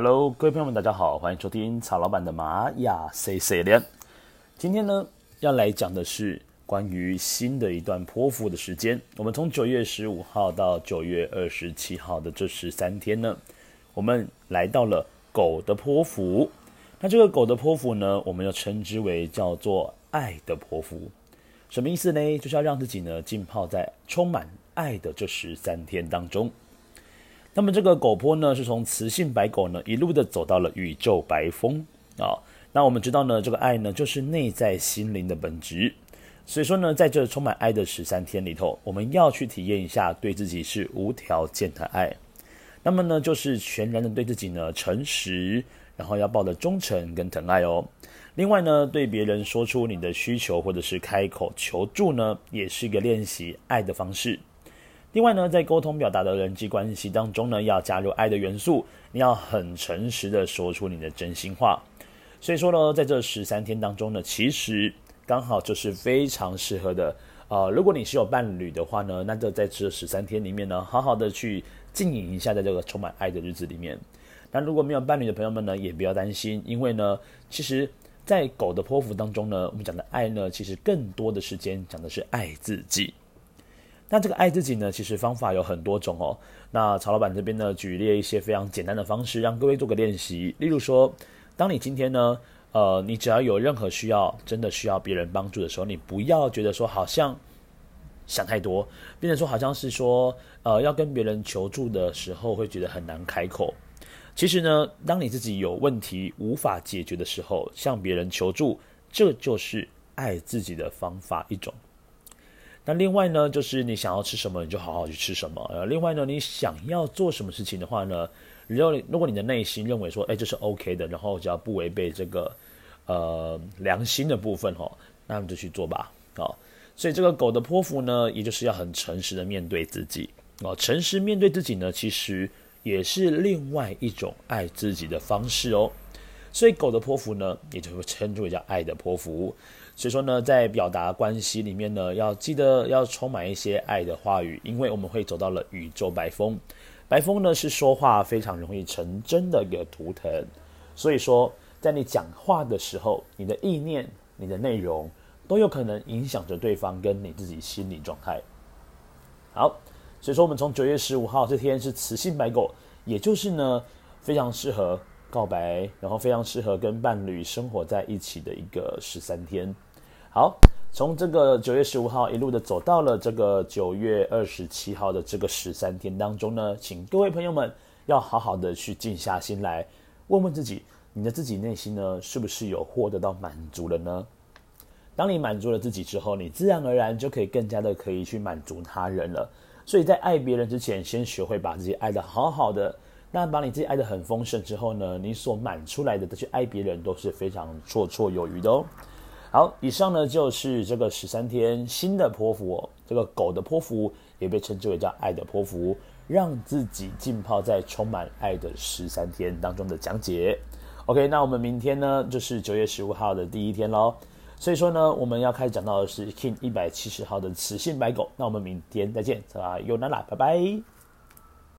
Hello，各位朋友们，大家好，欢迎收听曹老板的玛雅 C C 连。今天呢，要来讲的是关于新的一段泼妇的时间。我们从九月十五号到九月二十七号的这十三天呢，我们来到了狗的泼妇。那这个狗的泼妇呢，我们要称之为叫做爱的泼妇。什么意思呢？就是要让自己呢浸泡在充满爱的这十三天当中。那么这个狗坡呢，是从雌性白狗呢一路的走到了宇宙白风啊。那我们知道呢，这个爱呢就是内在心灵的本质。所以说呢，在这充满爱的十三天里头，我们要去体验一下对自己是无条件的爱。那么呢，就是全然的对自己呢诚实，然后要抱着忠诚跟疼爱哦。另外呢，对别人说出你的需求或者是开口求助呢，也是一个练习爱的方式。另外呢，在沟通表达的人际关系当中呢，要加入爱的元素，你要很诚实的说出你的真心话。所以说呢，在这十三天当中呢，其实刚好就是非常适合的。呃，如果你是有伴侣的话呢，那就在这十三天里面呢，好好的去经营一下，在这个充满爱的日子里面。那如果没有伴侣的朋友们呢，也不要担心，因为呢，其实，在狗的剖腹当中呢，我们讲的爱呢，其实更多的时间讲的是爱自己。那这个爱自己呢，其实方法有很多种哦。那曹老板这边呢，举例一些非常简单的方式，让各位做个练习。例如说，当你今天呢，呃，你只要有任何需要，真的需要别人帮助的时候，你不要觉得说好像想太多，变成说好像是说，呃，要跟别人求助的时候，会觉得很难开口。其实呢，当你自己有问题无法解决的时候，向别人求助，这就是爱自己的方法一种。那另外呢，就是你想要吃什么，你就好好去吃什么。另外呢，你想要做什么事情的话呢，如果如果你的内心认为说，哎，这是 OK 的，然后只要不违背这个呃良心的部分哈，那你就去做吧。好，所以这个狗的泼妇呢，也就是要很诚实的面对自己。哦，诚实面对自己呢，其实也是另外一种爱自己的方式哦。所以狗的泼妇呢，也就会称之为叫爱的泼妇。所以说呢，在表达关系里面呢，要记得要充满一些爱的话语，因为我们会走到了宇宙白风。白风呢是说话非常容易成真的一个图腾。所以说，在你讲话的时候，你的意念、你的内容都有可能影响着对方跟你自己心理状态。好，所以说我们从九月十五号这天是雌性白狗，也就是呢非常适合。告白，然后非常适合跟伴侣生活在一起的一个十三天。好，从这个九月十五号一路的走到了这个九月二十七号的这个十三天当中呢，请各位朋友们要好好的去静下心来，问问自己，你的自己内心呢，是不是有获得到满足了呢？当你满足了自己之后，你自然而然就可以更加的可以去满足他人了。所以在爱别人之前，先学会把自己爱的好好的。那把你自己爱得很丰盛之后呢，你所满出来的再去爱别人都是非常绰绰有余的哦。好，以上呢就是这个十三天新的泼妇哦，这个狗的泼妇也被称之为叫爱的泼妇，让自己浸泡在充满爱的十三天当中的讲解。OK，那我们明天呢就是九月十五号的第一天喽，所以说呢我们要开始讲到的是 King 一百七十号的雌性白狗。那我们明天再见，啊，尤娜娜，拜拜。